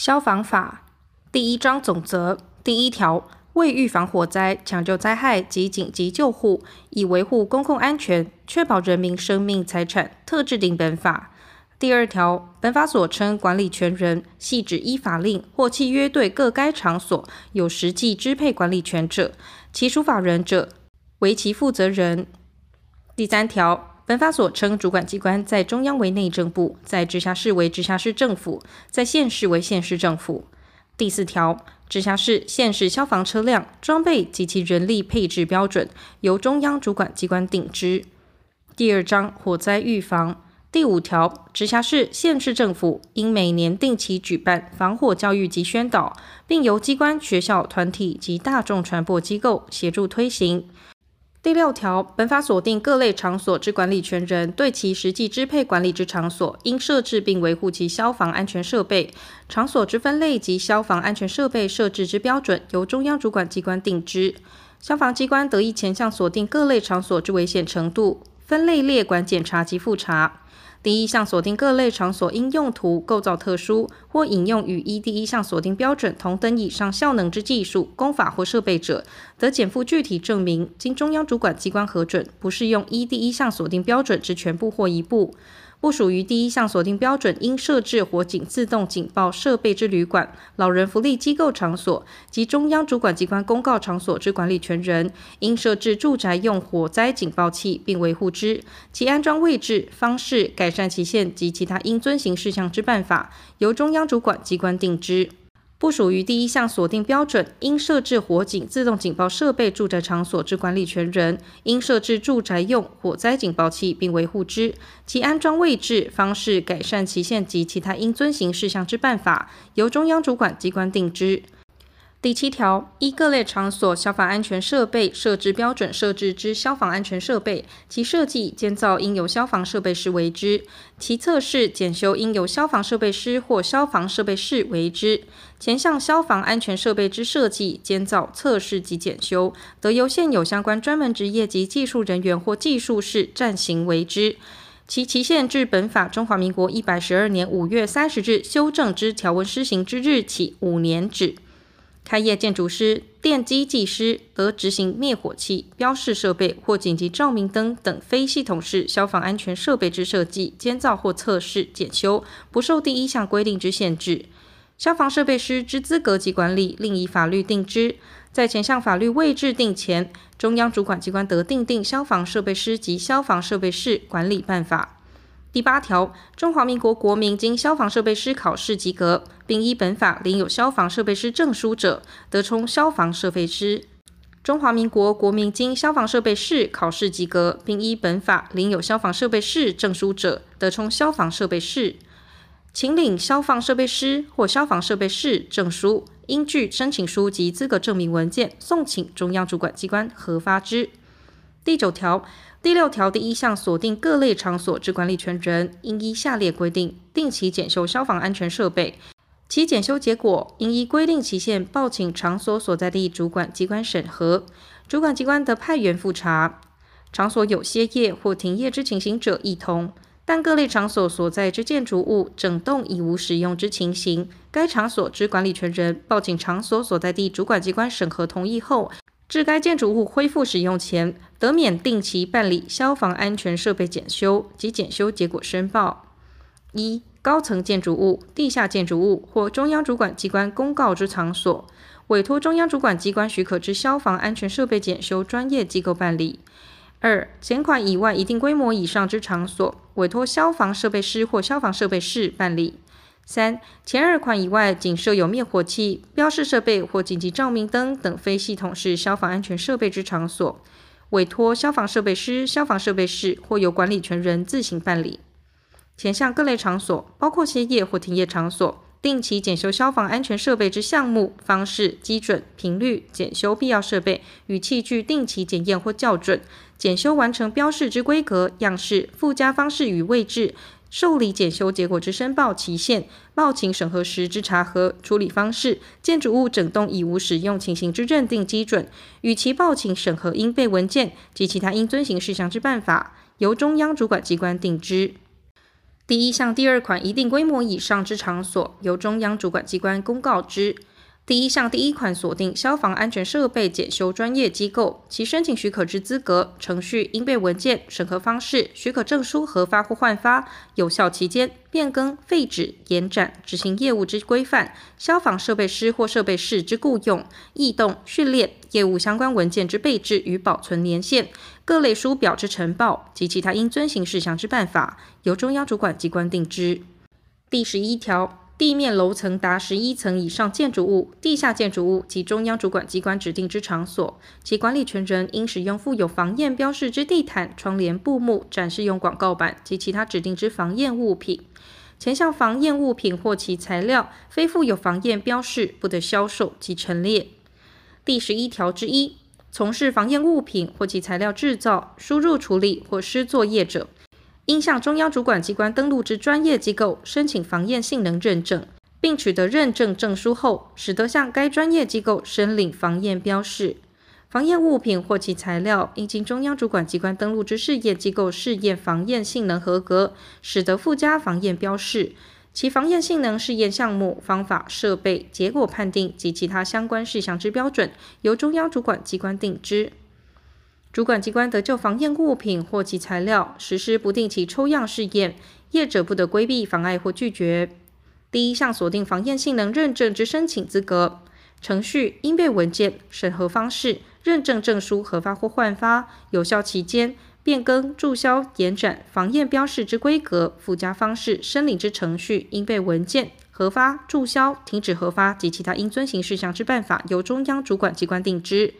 消防法第一章总则第一条，为预防火灾、抢救灾害及紧急救护，以维护公共安全，确保人民生命财产，特制定本法。第二条，本法所称管理权人，系指依法令或契约对各该场所有实际支配管理权者，其属法人者为其负责人。第三条，本法所称主管机关，在中央为内政部，在直辖市为直辖市政府，在县市为县市政府。第四条，直辖市、县市消防车辆装备及其人力配置标准，由中央主管机关定之。第二章火灾预防第五条，直辖市、县市政府应每年定期举办防火教育及宣导，并由机关、学校、团体及大众传播机构协助推行。第六条，本法锁定各类场所之管理权人，对其实际支配管理之场所，应设置并维护其消防安全设备。场所之分类及消防安全设备设置之标准，由中央主管机关定之。消防机关得以前向锁定各类场所之危险程度，分类列管检查及复查。第一项锁定各类场所应用途构造特殊，或引用与一第一项锁定标准同等以上效能之技术、工法或设备者，得减负具体证明，经中央主管机关核准，不适用一第一项锁定标准之全部或一部。不属于第一项锁定标准应设置火警自动警报设备之旅馆、老人福利机构场所及中央主管机关公告场所之管理权人，应设置住宅用火灾警报器并维护之，其安装位置、方式、改善期限及其他应遵行事项之办法，由中央主管机关定之。不属于第一项锁定标准，应设置火警自动警报设备住宅场所之管理权人，应设置住宅用火灾警报器并维护之，其安装位置、方式、改善期限及其他应遵行事项之办法，由中央主管机关定之。第七条，依各类场所消防安全设备设置标准设置之消防安全设备，其设计建造应由消防设备师为之，其测试检修应由消防设备师或消防设备室为之。前项消防安全设备之设计、建造、测试及检修，得由现有相关专门职业及技术人员或技术士暂行为之，其期限至本法中华民国一百十二年五月三十日修正之条文施行之日起五年止。开业建筑师、电机技师得执行灭火器、标示设备或紧急照明灯等非系统式消防安全设备之设计、建造或测试、检修，不受第一项规定之限制。消防设备师之资格及管理，另以法律定之。在前项法律未制定前，中央主管机关得订定消防设备师及消防设备室管理办法。第八条，中华民国国民经消防设备师考试及格，并依本法领有消防设备师证书者，得充消防设备师。中华民国国民经消防设备师考试及格，并依本法领有消防设备师证书者，得充消防设备师。请领消防设备师或消防设备师证书，应据申请书及资格证明文件，送请中央主管机关核发之。第九条。第六条第一项锁定各类场所之管理权人，应依下列规定定期检修消防安全设备，其检修结果应依规定期限报请场所所在地主管机关审核，主管机关得派员复查。场所有歇业或停业之情形者，亦同。但各类场所所在之建筑物整栋已无使用之情形，该场所之管理权人报请场所所在地主管机关审核同意后，至该建筑物恢复使用前，得免定期办理消防安全设备检修及检修结果申报。一、高层建筑物、地下建筑物或中央主管机关公告之场所，委托中央主管机关许可之消防安全设备检修专业机构办理。二、前款以外一定规模以上之场所，委托消防设备师或消防设备室办理。三、前二款以外，仅设有灭火器、标示设备或紧急照明灯等非系统式消防安全设备之场所，委托消防设备师、消防设备室或由管理权人自行办理。前项各类场所，包括歇业或停业场所，定期检修消防安全设备之项目、方式、基准、频率，检修必要设备与器具，定期检验或校准，检修完成标示之规格、样式、附加方式与位置。受理检修结果之申报期限、报请审核时之查核处理方式、建筑物整栋已无使用情形之认定基准，与其报请审核应备文件及其他应遵行事项之办法，由中央主管机关定之。第一项第二款一定规模以上之场所，由中央主管机关公告之。第一项第一款锁定消防安全设备检修专业机构，其申请许可之资格、程序、应备文件、审核方式、许可证书核发或换发、有效期间、变更、废止、延展、执行业务之规范、消防设备师或设备士之雇用、异动、训练、业务相关文件之备置与保存年限、各类书表之呈报及其他应遵行事项之办法，由中央主管机关定之。第十一条。地面楼层达十一层以上建筑物、地下建筑物及中央主管机关指定之场所，其管理权人应使用附有防验标示之地毯、窗帘、布幕、展示用广告板及其他指定之防验物品。前项防验物品或其材料非附有防验标示，不得销售及陈列。第十一条之一，从事防验物品或其材料制造、输入处理或施作业者。应向中央主管机关登录之专业机构申请防验性能认证，并取得认证证书后，始得向该专业机构申领防验标示。防验物品或其材料应经中央主管机关登录之试验机构试验防验性能合格，始得附加防验标示。其防验性能试验项目、方法、设备、结果判定及其他相关事项之标准，由中央主管机关定之。主管机关得就防验物品或其材料实施不定期抽样试验，业者不得规避、妨碍或拒绝。第一项锁定防验性能认证之申请资格、程序、应备文件、审核方式、认证证书核发或换发、有效期间、变更、注销、延展、防验标示之规格、附加方式、申领之程序、应备文件、核发、注销、停止核发及其他应遵行事项之办法，由中央主管机关定之。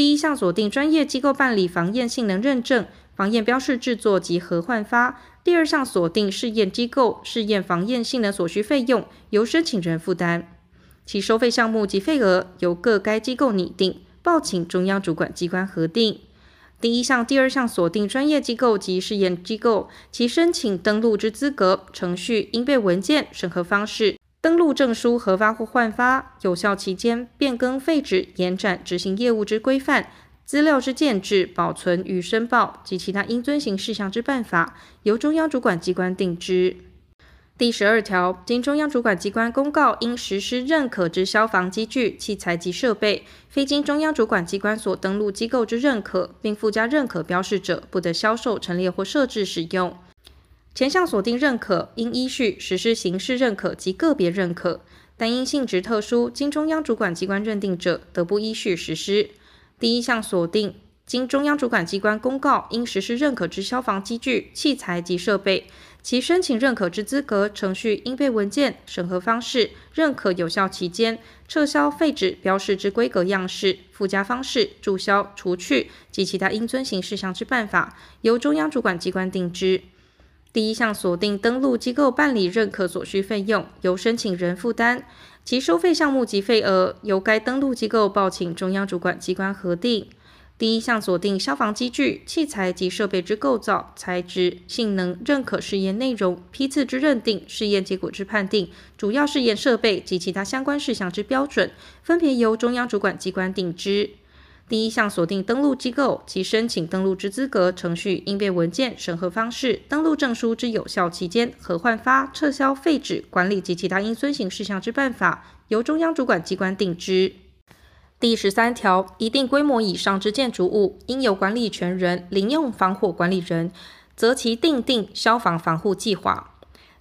第一项锁定专业机构办理防验性能认证、防验标示制作及核换发。第二项锁定试验机构试验防验性能所需费用，由申请人负担，其收费项目及费额由各该机构拟定，报请中央主管机关核定。第一项、第二项锁定专业机构及试验机构，其申请登录之资格、程序、应备文件、审核方式。登录证书核发或换发，有效期间、变更废止、延展、执行业务之规范、资料之建置、保存与申报及其他应遵行事项之办法，由中央主管机关定之。第十二条，经中央主管机关公告应实施认可之消防机具、器材及设备，非经中央主管机关所登录机构之认可，并附加认可标示者，不得销售、陈列或设置使用。前项锁定认可，应依序实施形式认可及个别认可，但因性质特殊，经中央主管机关认定者，得不依序实施。第一项锁定，经中央主管机关公告应实施认可之消防机具、器材及设备，其申请认可之资格、程序、应备文件、审核方式、认可有效期间、撤销废止标示之规格样式、附加方式、注销、除去及其他应遵行事项之办法，由中央主管机关定之。第一项锁定登录机构办理认可所需费用，由申请人负担，其收费项目及费额由该登录机构报请中央主管机关核定。第一项锁定消防机具、器材及设备之构造、材质、性能认可试验内容、批次之认定、试验结果之判定、主要试验设备及其他相关事项之标准，分别由中央主管机关定之。第一项锁定登录机构及申请登录之资格、程序、应备文件、审核方式、登录证书之有效期间、核换发、撤销废止、管理及其他应遵行事项之办法，由中央主管机关定之。第十三条，一定规模以上之建筑物，应由管理权人领用防火管理人，择其订定消防防护计划。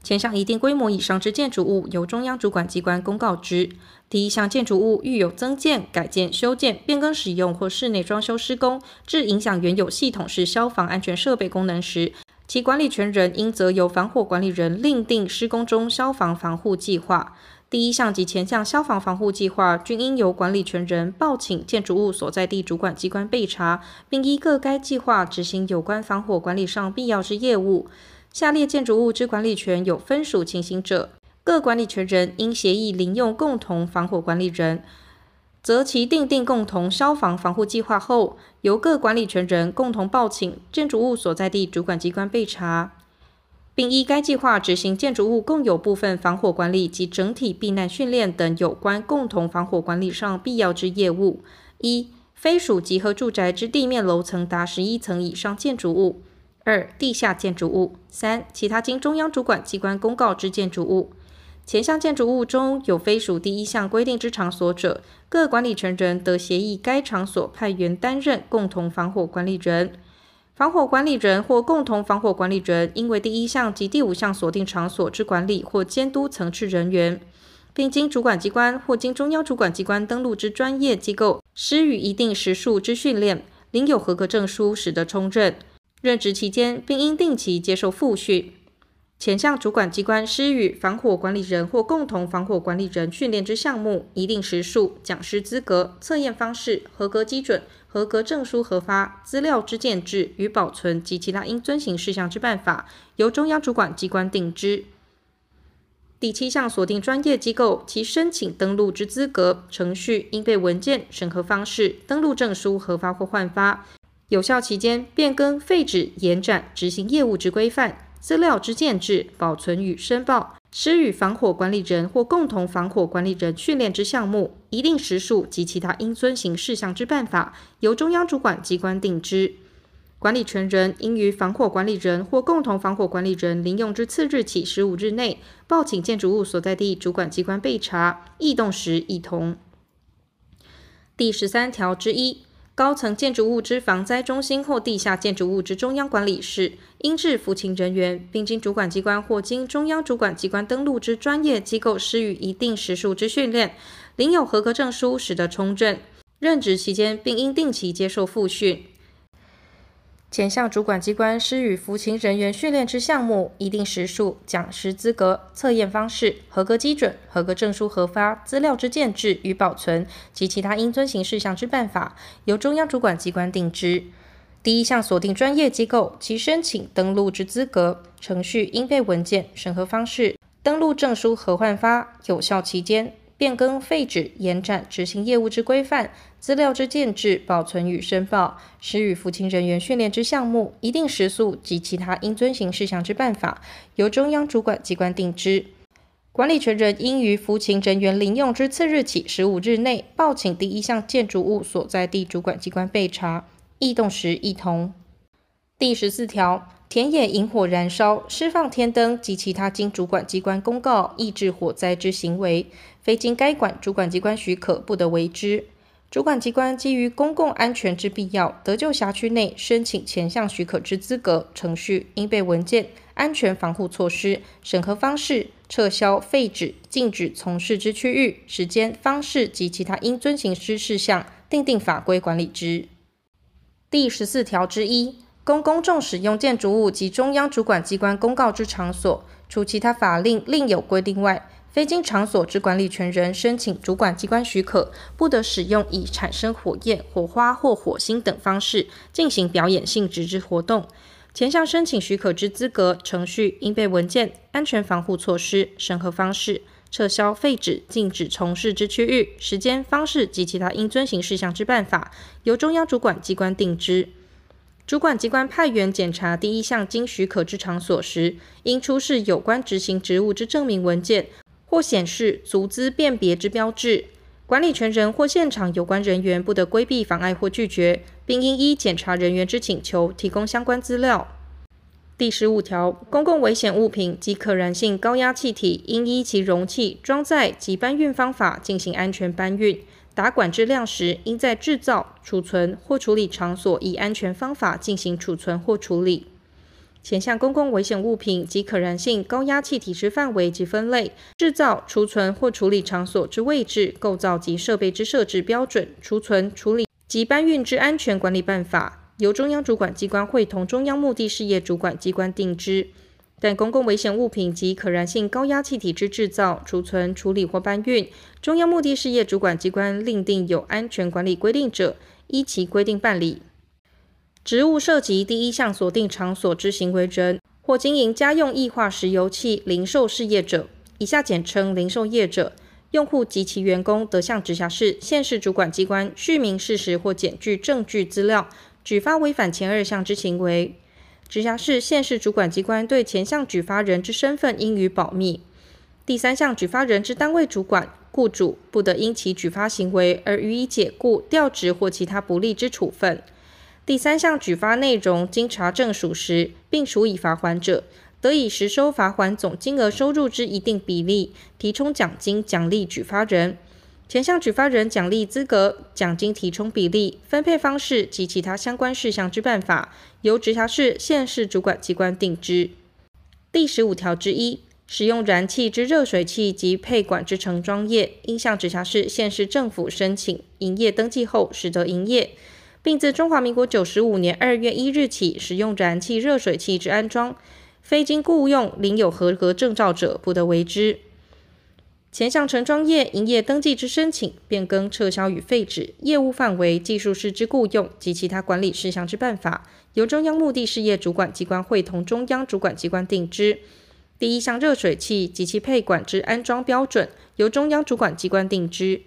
前项一定规模以上之建筑物，由中央主管机关公告之。第一项建筑物遇有增建、改建、修建、变更使用或室内装修施工，致影响原有系统式消防安全设备功能时，其管理权人应责由防火管理人另定施工中消防防护计划。第一项及前项消防防护计划，均应由管理权人报请建筑物所在地主管机关备查，并依各该计划执行有关防火管理上必要之业务。下列建筑物之管理权有分属情形者，各管理权人应协议领用共同防火管理人，则其订定共同消防防护计划后，由各管理权人共同报请建筑物所在地主管机关备查，并依该计划执行建筑物共有部分防火管理及整体避难训练等有关共同防火管理上必要之业务。一、非属集合住宅之地面楼层达十一层以上建筑物。二、地下建筑物；三、其他经中央主管机关公告之建筑物。前项建筑物中有非属第一项规定之场所者，各管理权人得协议该场所派员担任共同防火管理人。防火管理人或共同防火管理人，应为第一项及第五项锁定场所之管理或监督层次人员，并经主管机关或经中央主管机关登录之专业机构施予一定时数之训练，领有合格证书，使得充任。任职期间，并应定期接受复训。前项主管机关施予防火管理人或共同防火管理人训练之项目，一定时数、讲师资格、测验方式、合格基准、合格证书核发、资料之建置与保存及其他应遵行事项之办法，由中央主管机关定之。第七项锁定专业机构，其申请登录之资格、程序、应备文件、审核方式、登录证书核发或换发、有效期间、变更、废止、延展、执行业务之规范。资料之建制、保存与申报，施与防火管理人或共同防火管理人训练之项目，一定时数及其他应遵行事项之办法，由中央主管机关定之。管理权人应于防火管理人或共同防火管理人临用之次日起十五日内，报请建筑物所在地主管机关备查，异动时亦同。第十三条之一。高层建筑物之防灾中心或地下建筑物之中央管理室，应置服勤人员，并经主管机关或经中央主管机关登录之专业机构施予一定时数之训练，领有合格证书，使得充任。任职期间，并应定期接受复训。前项主管机关施予服勤人员训练之项目，一定时数、讲师资格、测验方式、合格基准、合格证书核发、资料之建制与保存及其他应遵行事项之办法，由中央主管机关定之。第一项锁定专业机构，其申请登录之资格、程序、应备文件、审核方式、登录证书核换发、有效期间。变更、废止、延展、执行业务之规范、资料之建置、保存与申报，施予服勤人员训练之项目，一定时速及其他应遵行事项之办法，由中央主管机关定之。管理权人应于服勤人员领用之次日起十五日内，报请第一项建筑物所在地主管机关备查，异动时亦同。第十四条。田野引火燃烧、施放天灯及其他经主管机关公告抑制火灾之行为，非经该管主管机关许可，不得为之。主管机关基于公共安全之必要，得就辖区内申请前项许可之资格、程序、应备文件、安全防护措施、审核方式、撤销、废止、禁止从事之区域、时间、方式及其他应遵行之事项，订定法规管理之。第十四条之一。供公众使用建筑物及中央主管机关公告之场所，除其他法令另有规定外，非经场所之管理权人申请主管机关许可，不得使用以产生火焰、火花或火星等方式进行表演性质之活动。前项申请许可之资格、程序、应备文件、安全防护措施、审核方式、撤销、废止、禁止从事之区域、时间、方式及其他应遵行事项之办法，由中央主管机关定之。主管机关派员检查第一项经许可之场所时，应出示有关执行职务之证明文件，或显示足资辨别之标志。管理权人或现场有关人员不得规避、妨碍或拒绝，并应依检查人员之请求提供相关资料。第十五条，公共危险物品及可燃性高压气体，应依其容器、装载及搬运方法进行安全搬运。打管质量时，应在制造、储存或处理场所以安全方法进行储存或处理。前项公共危险物品及可燃性高压气体之范围及分类、制造、储存或处理场所之位置、构造及设备之设置标准、储存、处理及搬运之安全管理办法，由中央主管机关会同中央目的事业主管机关定之。但公共危险物品及可燃性高压气体之制造、储存、处理或搬运，中央目的事业主管机关另定有安全管理规定者，依其规定办理。职务涉及第一项锁定场所之行为人，或经营家用液化石油气零售事业者（以下简称零售业者），用户及其员工得向直辖市、县市主管机关叙明事实或检具证据资料，举发违反前二项之行为。直辖市、县市主管机关对前项举发人之身份应予保密。第三项举发人之单位主管、雇主不得因其举发行为而予以解雇、调职或其他不利之处分。第三项举发内容经查证属实，并处以罚锾者，得以实收罚锾总金额收入之一定比例，提充奖金奖励举发人。前项举发人奖励资格、奖金提充比例、分配方式及其他相关事项之办法，由直辖市、县市主管机关定之。第十五条之一，使用燃气之热水器及配管之承装业，应向直辖市、县市政府申请营业登记后，始得营业，并自中华民国九十五年二月一日起，使用燃气热水器之安装，非经雇用、领有合格证照者，不得为之。前项承装业营业登记之申请、变更、撤销与废止业务范围、技术师之雇用及其他管理事项之办法，由中央目的事业主管机关会同中央主管机关定之。第一项热水器及其配管之安装标准，由中央主管机关定之。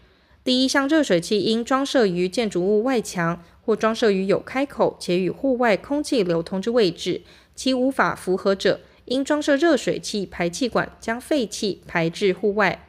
第一项热水器应装设于建筑物外墙或装设于有开口且与户外空气流通之位置，其无法符合者，应装设热水器排气管将废气排至户外。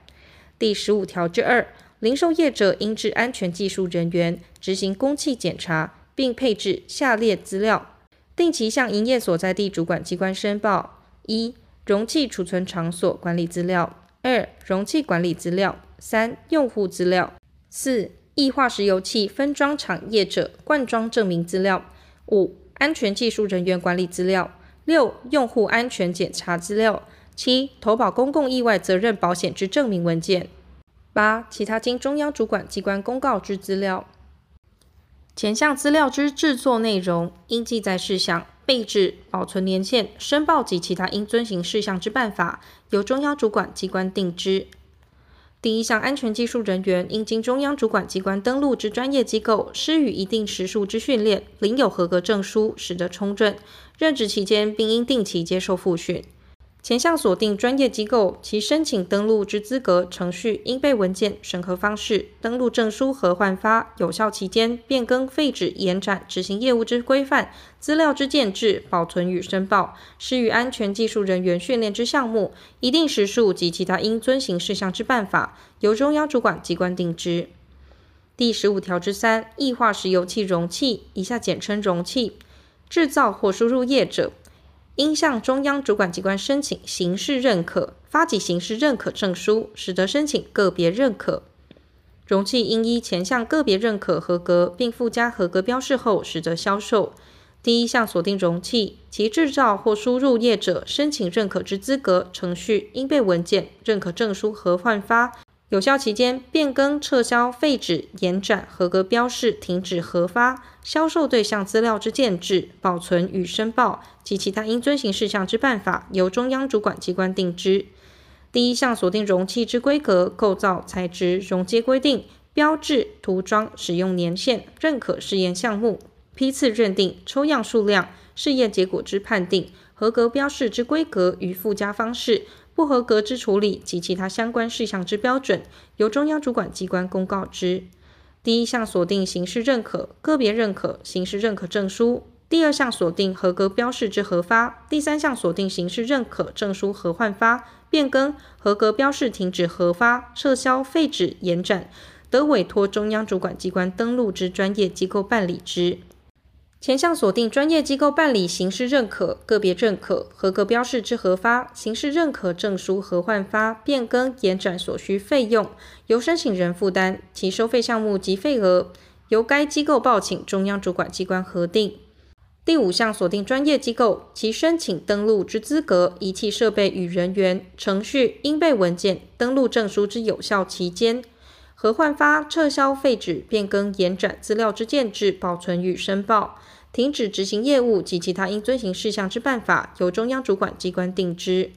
第十五条之二，零售业者应置安全技术人员执行公器检查，并配置下列资料：定期向营业所在地主管机关申报：一、容器储存场所管理资料；二、容器管理资料；三、用户资料；四、液化石油气分装厂业者灌装证明资料；五、安全技术人员管理资料；六、用户安全检查资料。七、投保公共意外责任保险之证明文件；八、其他经中央主管机关公告之资料。前项资料之制作内容、应记载事项、备置、保存年限、申报及其他应遵行事项之办法，由中央主管机关定之。第一项安全技术人员应经中央主管机关登录之专业机构施予一定时数之训练，领有合格证书，使得充任。任职期间，并应定期接受复训。前项锁定专业机构，其申请登录之资格、程序、应备文件、审核方式、登录证书和换发、有效期间、变更、废止、延展、执行业务之规范、资料之建置、保存与申报、施予安全技术人员训练之项目、一定时数及其他应遵行事项之办法，由中央主管机关定之。第十五条之三，液化石油气容器（以下简称容器）制造或输入业者。应向中央主管机关申请形式认可，发给形式认可证书，使得申请个别认可。容器应依前项个别认可合格，并附加合格标示后，使得销售。第一项锁定容器，其制造或输入业者申请认可之资格、程序、应备文件、认可证书核换发。有效期间变更、撤销、废止、延展、合格标示、停止核发、销售对象资料之建置、保存与申报及其他应遵行事项之办法，由中央主管机关定之。第一项锁定容器之规格、构造、材质、容接规定、标志、涂装、使用年限、认可试验项目、批次认定、抽样数量、试验结果之判定、合格标示之规格与附加方式。不合格之处理及其他相关事项之标准，由中央主管机关公告之。第一项锁定形式认可、个别认可、形式认可证书；第二项锁定合格标示之核发；第三项锁定形式认可证书核换发、变更、合格标示停止核发、撤销、废止、延展，得委托中央主管机关登录之专业机构办理之。前项锁定专业机构办理形式认可、个别认可、合格标示之核发、形式认可证书核换发、变更、延展所需费用，由申请人负担，其收费项目及费额由该机构报请中央主管机关核定。第五项锁定专业机构，其申请登录之资格、仪器设备与人员、程序、应备文件、登录证书之有效期间。核换发、撤销、废止、变更、延展资料之建置、保存与申报，停止执行业务及其他应遵行事项之办法，由中央主管机关定之。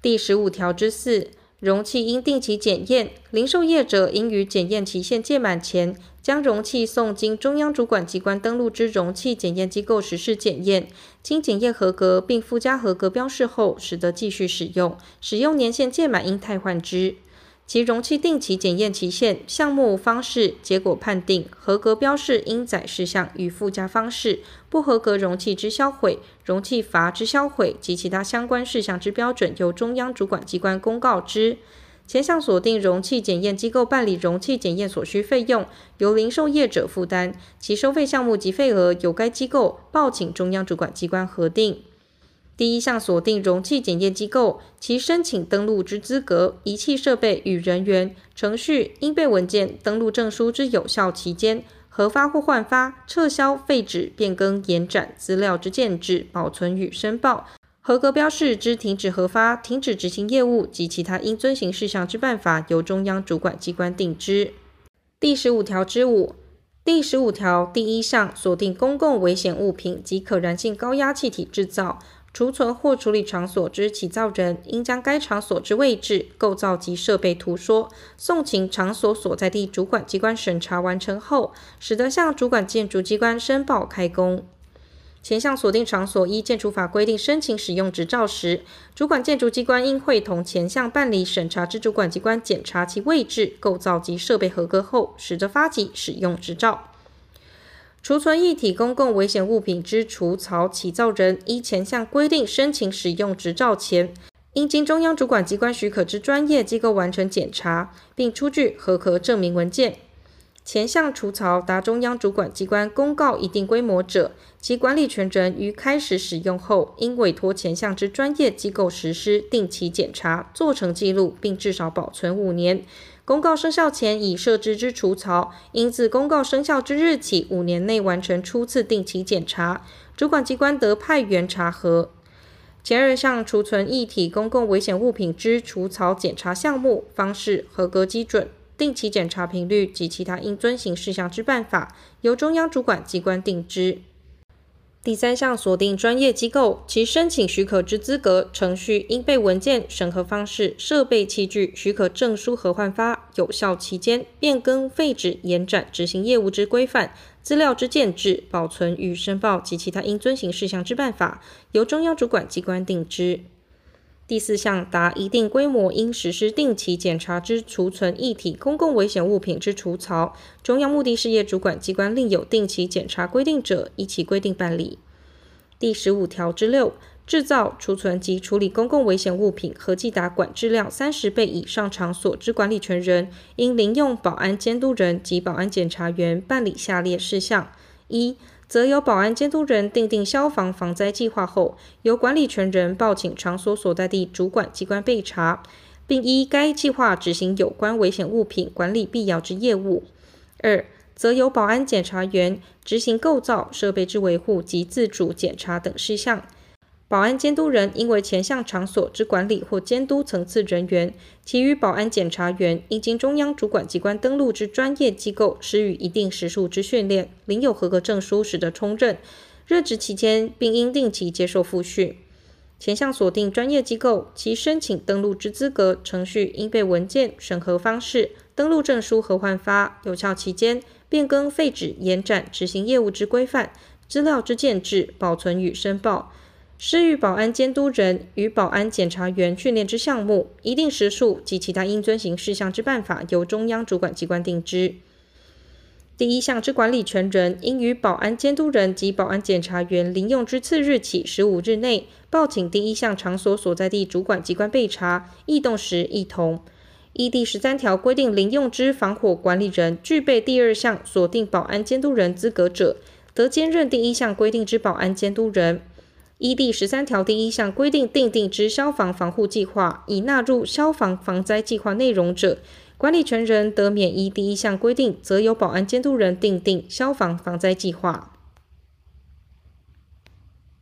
第十五条之四，容器应定期检验，零售业者应于检验期限届满前，将容器送经中央主管机关登录之容器检验机构实施检验，经检验合格并附加合格标示后，始得继续使用。使用年限届满应汰换之。其容器定期检验期限、项目方式、结果判定、合格标示应载事项与附加方式、不合格容器之销毁、容器阀之销毁及其他相关事项之标准，由中央主管机关公告之。前项锁定容器检验机构办理容器检验所需费用，由零售业者负担，其收费项目及费额由该机构报请中央主管机关核定。第一项锁定容器检验机构，其申请登录之资格、仪器设备与人员、程序、应备文件、登录证书之有效期间、核发或换发、撤销、废止、变更、延展资料之建制、保存与申报。合格标示之停止核发、停止执行业务及其他应遵行事项之办法，由中央主管机关定之。第十五条之五，第十五条第一项锁定公共危险物品及可燃性高压气体制造、储存或处理场所之起造人，应将该场所之位置、构造及设备图说，送请场所所在地主管机关审查完成后，始得向主管建筑机关申报开工。前项锁定场所依建筑法规定申请使用执照时，主管建筑机关应会同前项办理审查之主管机关检查其位置、构造及设备合格后，始得发给使用执照。储存一体公共危险物品之储槽起造人，依前项规定申请使用执照前，应经中央主管机关许可之专业机构完成检查，并出具合格证明文件。前项储槽达中央主管机关公告一定规模者，其管理权人于开始使用后，应委托前项之专业机构实施定期检查，做成记录，并至少保存五年。公告生效前已设置之储槽，应自公告生效之日起五年内完成初次定期检查，主管机关得派员查核。前二项储存一体公共危险物品之储槽检查项目、方式、合格基准。定期检查频率及其他应遵行事项之办法，由中央主管机关定之。第三项锁定专业机构，其申请许可之资格、程序、应备文件、审核方式、设备器具、许可证书核换发、有效期间、变更、废止、延展、执行业务之规范、资料之建置、保存与申报及其他应遵行事项之办法，由中央主管机关定之。第四项，达一定规模应实施定期检查之储存一体公共危险物品之储槽，中央目的事业主管机关另有定期检查规定者，依其规定办理。第十五条之六，制造、储存及处理公共危险物品合计达管制量三十倍以上场所之管理权人，应另用保安监督人及保安检查员办理下列事项：一则由保安监督人订定消防防灾计划后，由管理权人报请场所所在地主管机关备查，并依该计划执行有关危险物品管理必要之业务。二则由保安检查员执行构造设备之维护及自主检查等事项。保安监督人应为前项场所之管理或监督层次人员，其余保安检查员应经中央主管机关登录之专业机构施予一定时数之训练，领有合格证书，始得充任。任职期间，并应定期接受复训。前项锁定专业机构，其申请登录之资格、程序、应备文件、审核方式、登录证书核换发、有效期间、变更、废止、延展、执行业务之规范、资料之建置、保存与申报。施予保安监督人与保安检查员训练之项目、一定时数及其他应遵行事项之办法，由中央主管机关定之。第一项之管理权人，应于保安监督人及保安检查员临用之次日起十五日内，报请第一项场所所在地主管机关备查，异动时一同。依第十三条规定，临用之防火管理人具备第二项锁定保安监督人资格者，得兼任第一项规定之保安监督人。依第十三条第一项规定订定之消防防护计划，已纳入消防防灾计划内容者，管理权人得免依第一项规定，则由保安监督人订定消防防灾计划。